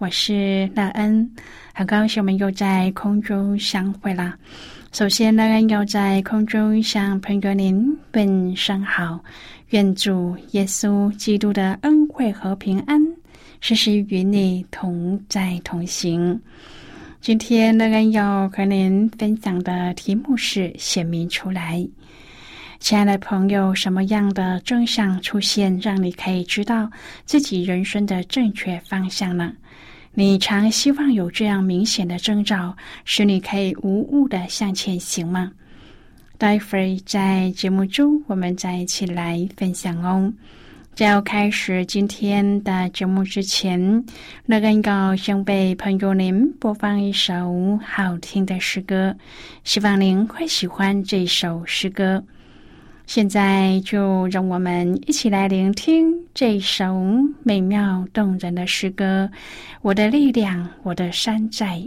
我是乐恩，很高兴我们又在空中相会了。首先，乐恩要在空中向朋友您问声好，愿主耶稣基督的恩惠和平安时时与你同在同行。今天，乐恩要和您分享的题目是“显明出来”。亲爱的朋友，什么样的真相出现，让你可以知道自己人生的正确方向呢？你常希望有这样明显的征兆，使你可以无误的向前行吗？待会儿在节目中，我们再一起来分享哦。在要开始今天的节目之前，乐恩要先为朋友您播放一首好听的诗歌，希望您会喜欢这首诗歌。现在就让我们一起来聆听这首美妙动人的诗歌《我的力量，我的山寨》。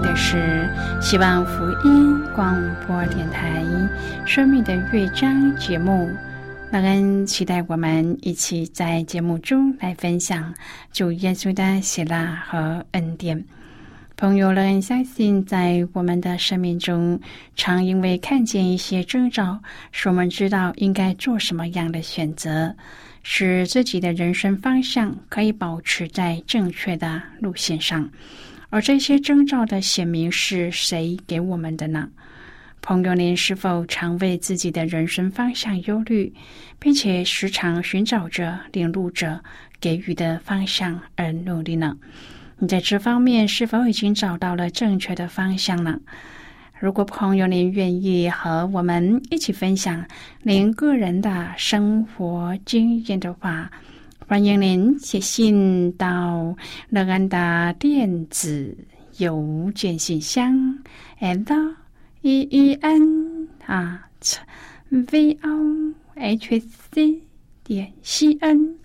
的是希望福音广播电台《生命的乐章》节目。那恩期待我们一起在节目中来分享主耶稣的喜乐和恩典。朋友，乐恩相信，在我们的生命中，常因为看见一些征兆，使我们知道应该做什么样的选择。使自己的人生方向可以保持在正确的路线上，而这些征兆的显明是谁给我们的呢？朋友，您是否常为自己的人生方向忧虑，并且时常寻找着领路者给予的方向而努力呢？你在这方面是否已经找到了正确的方向呢？如果朋友您愿意和我们一起分享您个人的生活经验的话，欢迎您写信到乐安的电子邮件信箱，l e e n 啊，v o h c 点 c n。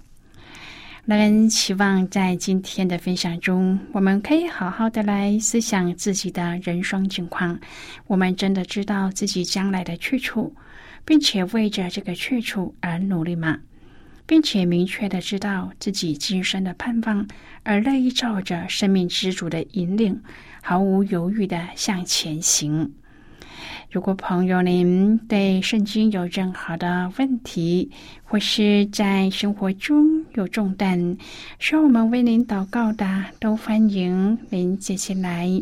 乐恩期望在今天的分享中，我们可以好好的来思想自己的人生境况。我们真的知道自己将来的去处，并且为着这个去处而努力吗？并且明确的知道自己今生的盼望，而乐意照着生命之主的引领，毫无犹豫的向前行。如果朋友您对圣经有任何的问题，或是在生活中有重担，需要我们为您祷告的，都欢迎您接进来。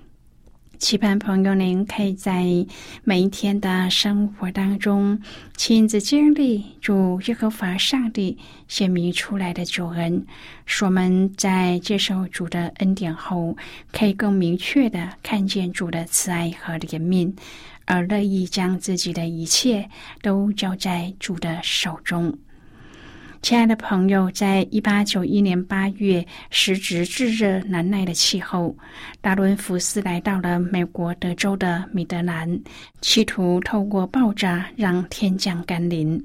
期盼朋友您可以在每一天的生活当中亲自经历主耶和华上帝显明出来的救恩，使我们在接受主的恩典后，可以更明确的看见主的慈爱和怜悯，而乐意将自己的一切都交在主的手中。亲爱的朋友，在一八九一年八月，时值炙热难耐的气候，达伦福斯来到了美国德州的米德兰，企图透过爆炸让天降甘霖。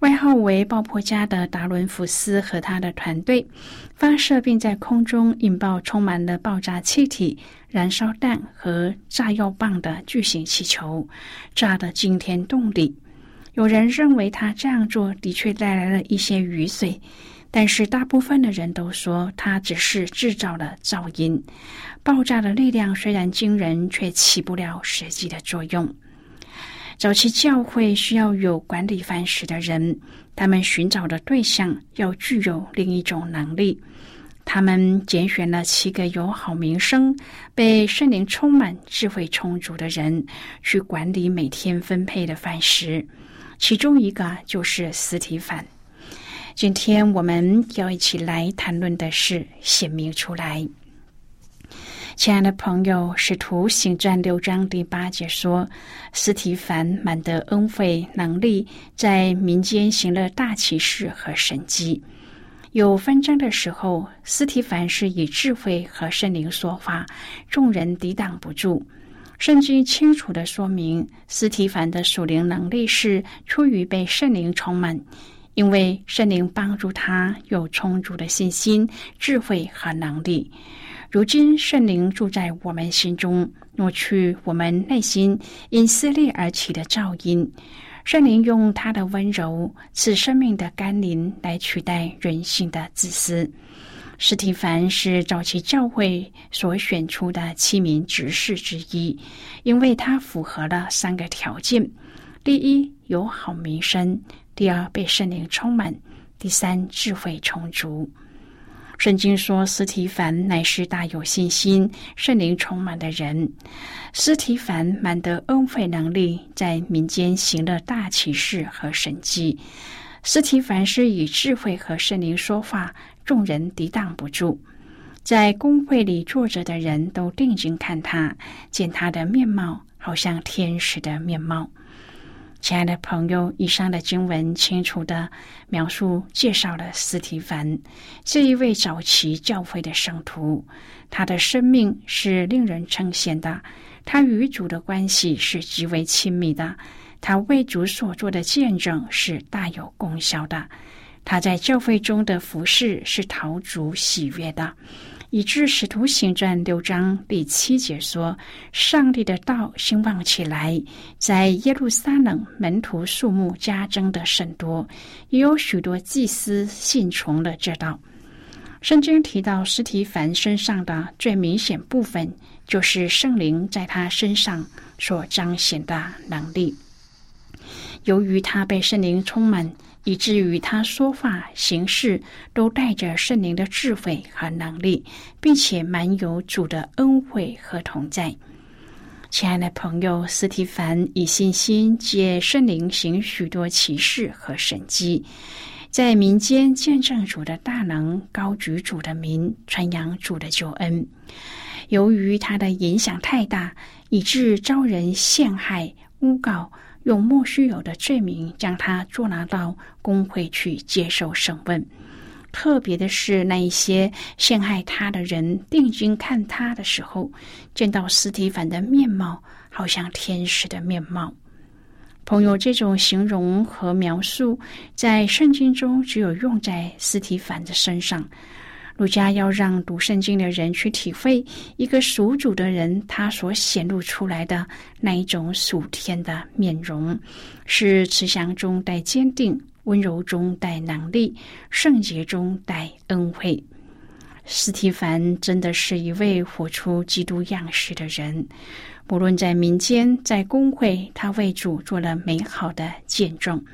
外号为“爆破家”的达伦福斯和他的团队发射并在空中引爆充满了爆炸气体、燃烧弹和炸药棒的巨型气球，炸得惊天动地。有人认为他这样做的确带来了一些雨水，但是大部分的人都说他只是制造了噪音。爆炸的力量虽然惊人，却起不了实际的作用。早期教会需要有管理饭食的人，他们寻找的对象要具有另一种能力。他们拣选了七个有好名声、被圣灵充满、智慧充足的人，去管理每天分配的饭食。其中一个就是斯提凡。今天我们要一起来谈论的是显明出来。亲爱的朋友，《使徒行传》六章第八节说，斯提凡满得恩惠能力，在民间行了大奇事和神迹。有纷争的时候，斯提凡是以智慧和圣灵说话，众人抵挡不住。圣经清楚的说明，斯提凡的属灵能力是出于被圣灵充满，因为圣灵帮助他有充足的信心、智慧和能力。如今圣灵住在我们心中，挪去我们内心因撕裂而起的噪音。圣灵用他的温柔赐生命的甘霖来取代人性的自私。史蒂凡是早期教会所选出的七名执事之一，因为他符合了三个条件：第一，有好名声；第二，被圣灵充满；第三，智慧充足。圣经说，斯提凡乃是大有信心、圣灵充满的人。斯提凡满得恩惠能力，在民间行了大奇事和神迹。斯提凡是以智慧和圣灵说话。众人抵挡不住，在公会里坐着的人都定睛看他，见他的面貌好像天使的面貌。亲爱的朋友，以上的经文清楚的描述介绍了斯提凡这一位早期教会的圣徒，他的生命是令人称羡的，他与主的关系是极为亲密的，他为主所做的见证是大有功效的，他在教会中的服饰是讨主喜悦的。以致使徒行传六章第七节说：“上帝的道兴旺起来，在耶路撒冷门徒数目加增的甚多，也有许多祭司信从了这道。”圣经提到斯提凡身上的最明显部分，就是圣灵在他身上所彰显的能力。由于他被圣灵充满。以至于他说话行事都带着圣灵的智慧和能力，并且满有主的恩惠和同在。亲爱的朋友，斯提凡以信心借圣灵行许多奇事和神迹，在民间见证主的大能，高举主的名，传扬主的救恩。由于他的影响太大，以致招人陷害、诬告。用莫须有的罪名将他捉拿到公会去接受审问。特别的是，那一些陷害他的人定睛看他的时候，见到斯提凡的面貌，好像天使的面貌。朋友，这种形容和描述在圣经中只有用在斯提凡的身上。儒家要让读圣经的人去体会一个属主的人，他所显露出来的那一种属天的面容，是慈祥中带坚定，温柔中带能力，圣洁中带恩惠。斯提凡真的是一位活出基督样式的人，无论在民间，在公会，他为主做了美好的见证，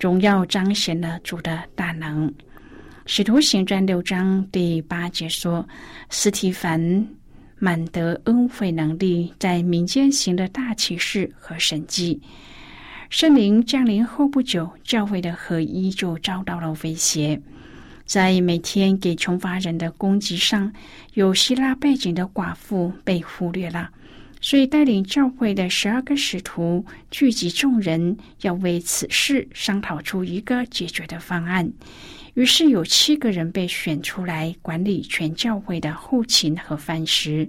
荣耀彰显了主的大能。使徒行传六章第八节说：“斯提凡满得恩惠能力，在民间行的大奇事和神迹。圣灵降临后不久，教会的合一就遭到了威胁。在每天给穷乏人的供给上，有希腊背景的寡妇被忽略了，所以带领教会的十二个使徒聚集众人，要为此事商讨出一个解决的方案。”于是有七个人被选出来管理全教会的后勤和饭食，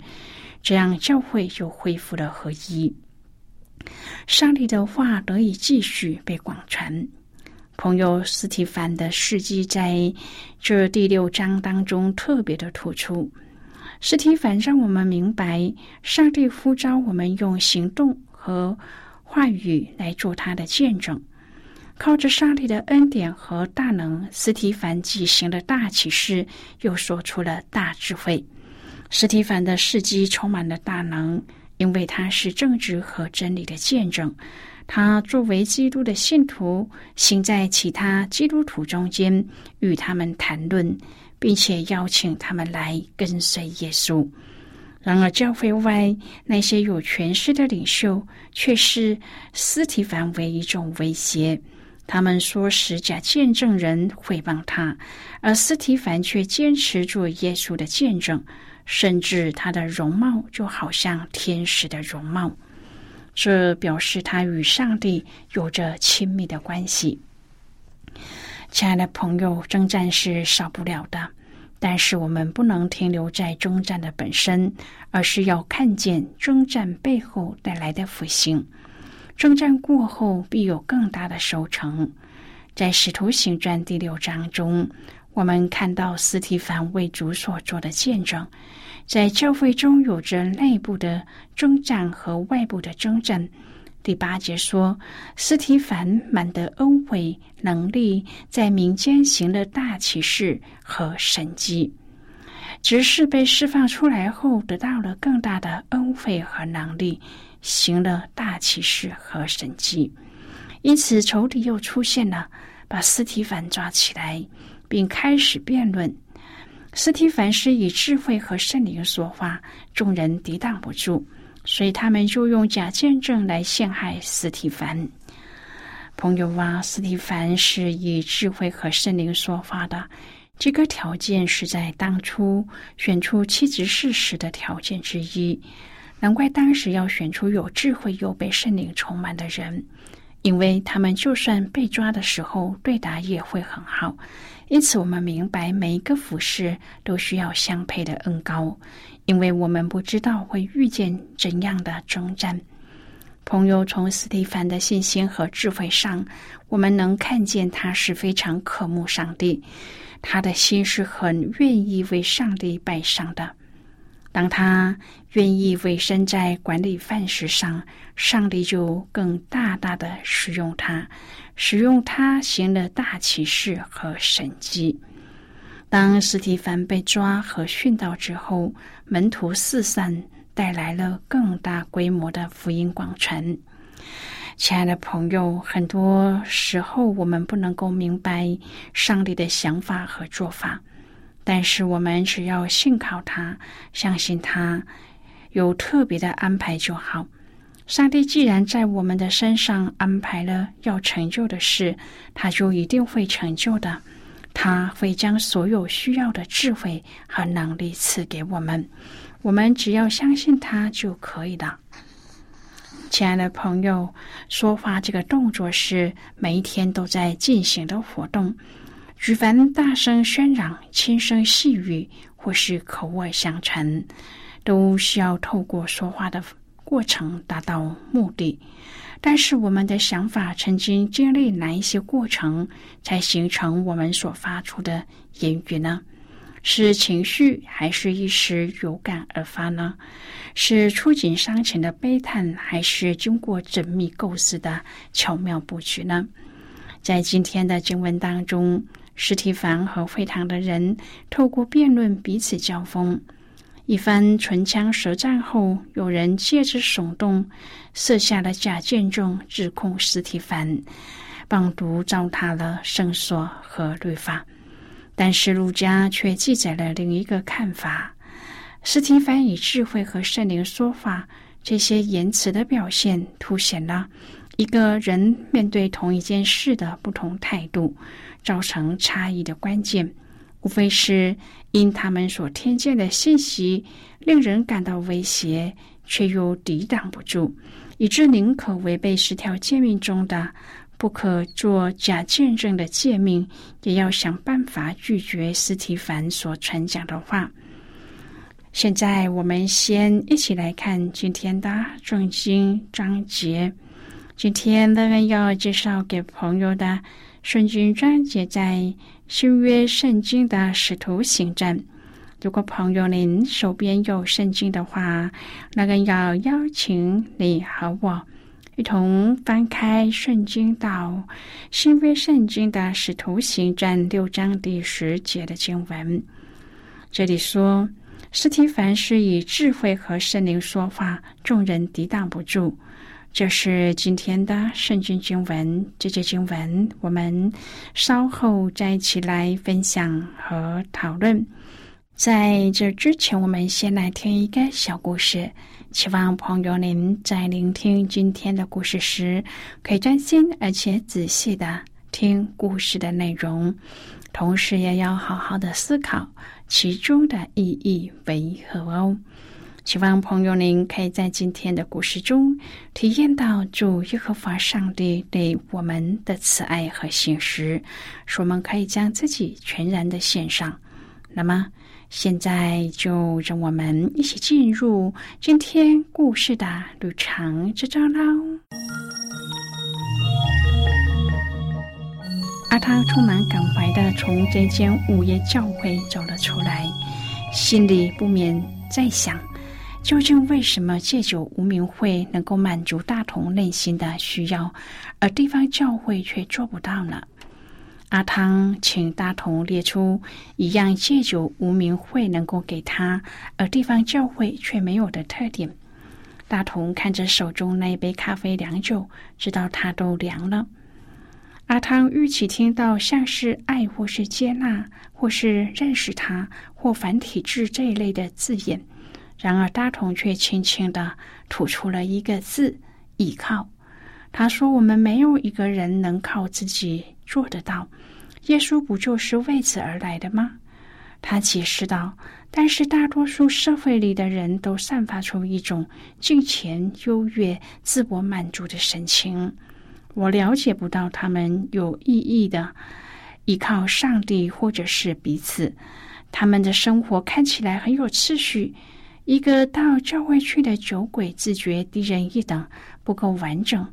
这样教会又恢复了合一。上帝的话得以继续被广传。朋友斯提凡的事迹在这第六章当中特别的突出。斯提凡让我们明白，上帝呼召我们用行动和话语来做他的见证。靠着上帝的恩典和大能，斯提凡举行了大启示，又说出了大智慧。斯提凡的事迹充满了大能，因为他是正直和真理的见证。他作为基督的信徒，行在其他基督徒中间，与他们谈论，并且邀请他们来跟随耶稣。然而，教会外那些有权势的领袖，却视斯提凡为一种威胁。他们说使假见证人诽谤他，而斯提凡却坚持做耶稣的见证，甚至他的容貌就好像天使的容貌，这表示他与上帝有着亲密的关系。亲爱的朋友，征战是少不了的，但是我们不能停留在征战的本身，而是要看见征战背后带来的复兴。征战过后，必有更大的收成。在《使徒行传》第六章中，我们看到斯提凡为主所做的见证。在教会中有着内部的征战和外部的征战。第八节说，斯提凡满得恩惠能力，在民间行了大奇事和神迹。执事被释放出来后，得到了更大的恩惠和能力。行了大奇事和神迹，因此仇敌又出现了，把斯提凡抓起来，并开始辩论。斯提凡是以智慧和圣灵说话，众人抵挡不住，所以他们就用假见证来陷害斯提凡。朋友啊，斯提凡是以智慧和圣灵说话的，这个条件是在当初选出妻子事时的条件之一。难怪当时要选出有智慧又被圣灵充满的人，因为他们就算被抓的时候对答也会很好。因此，我们明白每一个服饰都需要相配的恩高，因为我们不知道会遇见怎样的征战。朋友从斯蒂凡的信心和智慧上，我们能看见他是非常渴慕上帝，他的心是很愿意为上帝摆上的。当他愿意委身在管理饭食上，上帝就更大大的使用他，使用他行了大奇事和神迹。当斯蒂凡被抓和殉道之后，门徒四散。带来了更大规模的福音广传。亲爱的朋友，很多时候我们不能够明白上帝的想法和做法，但是我们只要信靠他，相信他有特别的安排就好。上帝既然在我们的身上安排了要成就的事，他就一定会成就的。他会将所有需要的智慧和能力赐给我们。我们只要相信他就可以了。亲爱的朋友，说话这个动作是每一天都在进行的活动。举凡大声喧嚷、轻声细语，或是口耳相传，都需要透过说话的过程达到目的。但是，我们的想法曾经经历哪一些过程，才形成我们所发出的言语呢？是情绪，还是一时有感而发呢？是触景伤情的悲叹，还是经过缜密构思的巧妙布局呢？在今天的经文当中，史提凡和会堂的人透过辩论彼此交锋，一番唇枪舌战后，有人借着耸动设下了假见证，指控史提凡棒读糟蹋了圣所和律法。但是，路加却记载了另一个看法。斯提凡以智慧和圣灵说法，这些言辞的表现，凸显了一个人面对同一件事的不同态度，造成差异的关键，无非是因他们所听见的信息令人感到威胁，却又抵挡不住，以致宁可违背十条诫命中的。不可做假见证的诫命，也要想办法拒绝斯提凡所传讲的话。现在，我们先一起来看今天的圣经章节。今天乐恩要介绍给朋友的圣经章节，在新约圣经的使徒行传。如果朋友您手边有圣经的话，那个要邀请你和我。一同翻开圣经到新约圣经的使徒行传六章第十节的经文。这里说，斯提凡是以智慧和圣灵说话，众人抵挡不住。这是今天的圣经经文。这节经文我们稍后再一起来分享和讨论。在这之前，我们先来听一个小故事。希望朋友您在聆听今天的故事时，可以专心而且仔细的听故事的内容，同时也要好好的思考其中的意义为何哦。希望朋友您可以在今天的故事中体验到主耶和华上帝对我们的慈爱和信实，使我们可以将自己全然的献上。那么。现在就让我们一起进入今天故事的旅程之中喽。阿汤充满感怀的从这间午夜教会走了出来，心里不免在想：究竟为什么戒酒无名会能够满足大同内心的需要，而地方教会却做不到呢？阿汤请大同列出一样戒酒无名会能够给他，而地方教会却没有的特点。大同看着手中那一杯咖啡良久，知道它都凉了。阿汤预期听到像是爱或是接纳，或是认识他，或繁体字这一类的字眼，然而大同却轻轻的吐出了一个字：依靠。他说：“我们没有一个人能靠自己。”做得到，耶稣不就是为此而来的吗？他解释道。但是大多数社会里的人都散发出一种金钱优越、自我满足的神情。我了解不到他们有意义的依靠上帝或者是彼此。他们的生活看起来很有秩序。一个到教会去的酒鬼自觉低人一等，不够完整。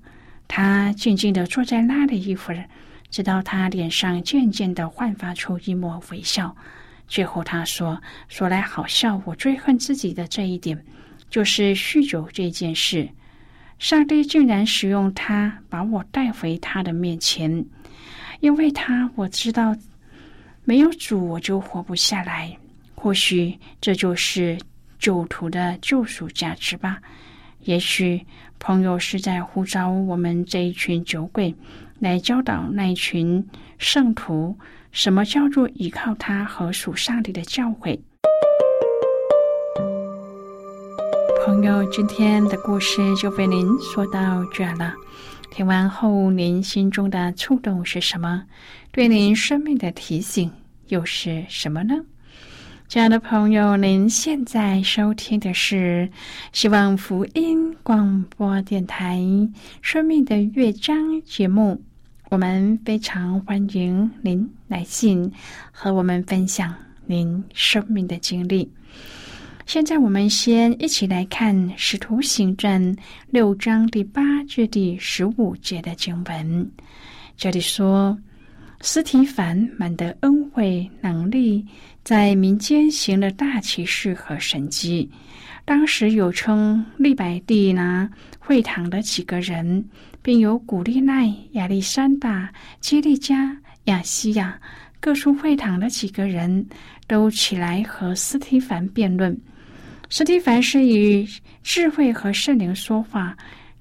他静静的坐在那里一会儿，直到他脸上渐渐的焕发出一抹微笑。最后他说：“说来好笑，我最恨自己的这一点，就是酗酒这件事。上帝竟然使用他把我带回他的面前，因为他我知道没有主我就活不下来。或许这就是。”酒徒的救赎价值吧。也许朋友是在呼召我们这一群酒鬼，来教导那一群圣徒，什么叫做依靠他和属上帝的教诲。朋友，今天的故事就被您说到这了。听完后，您心中的触动是什么？对您生命的提醒又是什么呢？亲爱的朋友，您现在收听的是希望福音广播电台《生命的乐章》节目。我们非常欢迎您来信和我们分享您生命的经历。现在，我们先一起来看《使徒行传》六章第八至第十五节的经文。这里说。斯提凡满得恩惠能力，在民间行了大奇事和神迹。当时有称利百地拿会堂的几个人，并有古利奈、亚历山大、基利加、亚西亚各处会堂的几个人都起来和斯提凡辩论。斯提凡是以智慧和圣灵说话。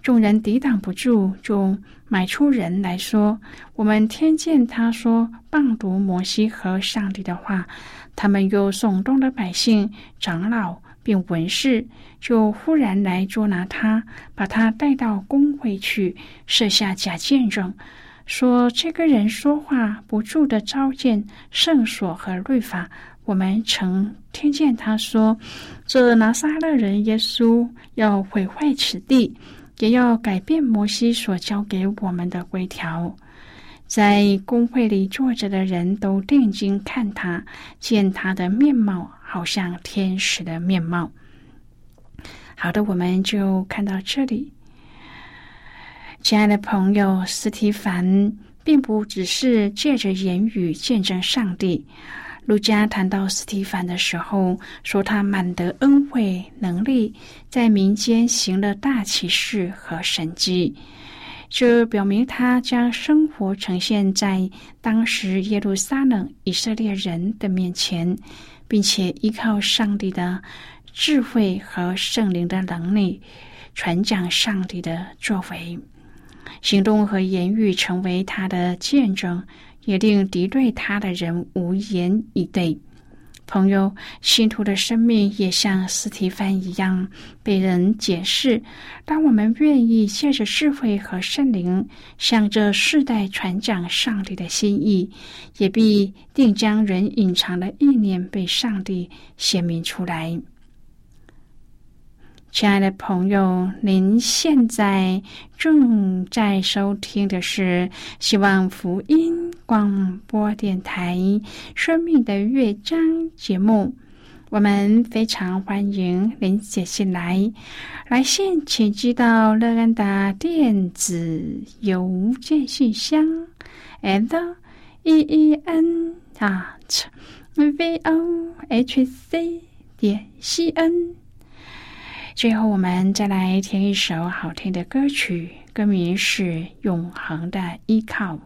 众人抵挡不住，就买出人来说：“我们听见他说谤读摩西和上帝的话。”他们又耸动了百姓、长老并文士，就忽然来捉拿他，把他带到公会去，设下假见证，说这个人说话不住的召见圣所和律法。我们曾听见他说：“这拿撒勒人耶稣要毁坏此地。”也要改变摩西所教给我们的规条。在公会里坐着的人都定睛看他，见他的面貌好像天使的面貌。好的，我们就看到这里。亲爱的朋友，斯提凡并不只是借着言语见证上帝。路加谈到斯提凡的时候，说他满得恩惠能力，在民间行了大奇事和神迹，这表明他将生活呈现在当时耶路撒冷以色列人的面前，并且依靠上帝的智慧和圣灵的能力，传讲上帝的作为，行动和言语成为他的见证。也令敌对他的人无言以对。朋友，信徒的生命也像斯提芬一样被人检视。当我们愿意借着智慧和圣灵向这世代传讲上帝的心意，也必定将人隐藏的意念被上帝显明出来。亲爱的朋友，您现在正在收听的是希望福音广播电台《生命的乐章》节目。我们非常欢迎您写信来，来信请寄到乐安的电子邮件信箱，and e e n at v o h c 点 c n。最后，我们再来听一首好听的歌曲，歌名是《永恒的依靠》。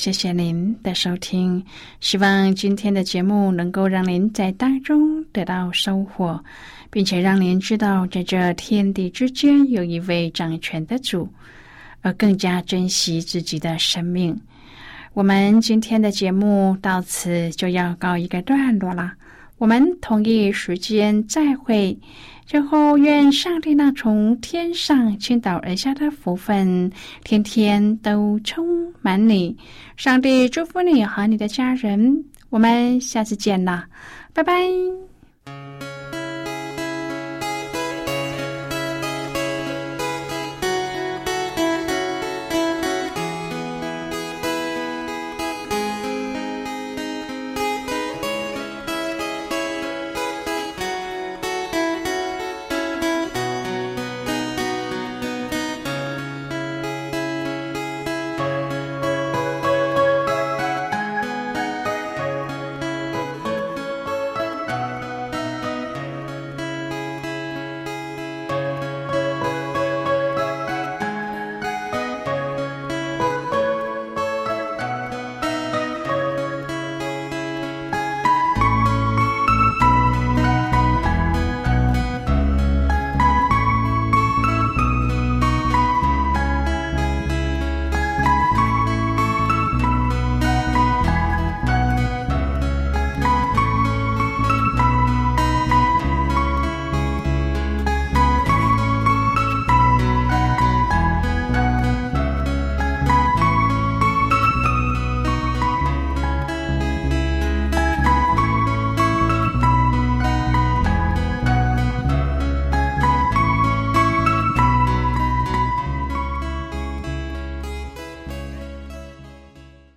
谢谢您的收听。希望今天的节目能够让您在当中得到收获，并且让您知道，在这天地之间有一位掌权的主，而更加珍惜自己的生命。我们今天的节目到此就要告一个段落了。我们同一时间再会。最后，愿上帝那从天上倾倒而下的福分，天天都充满你。上帝祝福你和你的家人。我们下次见啦，拜拜。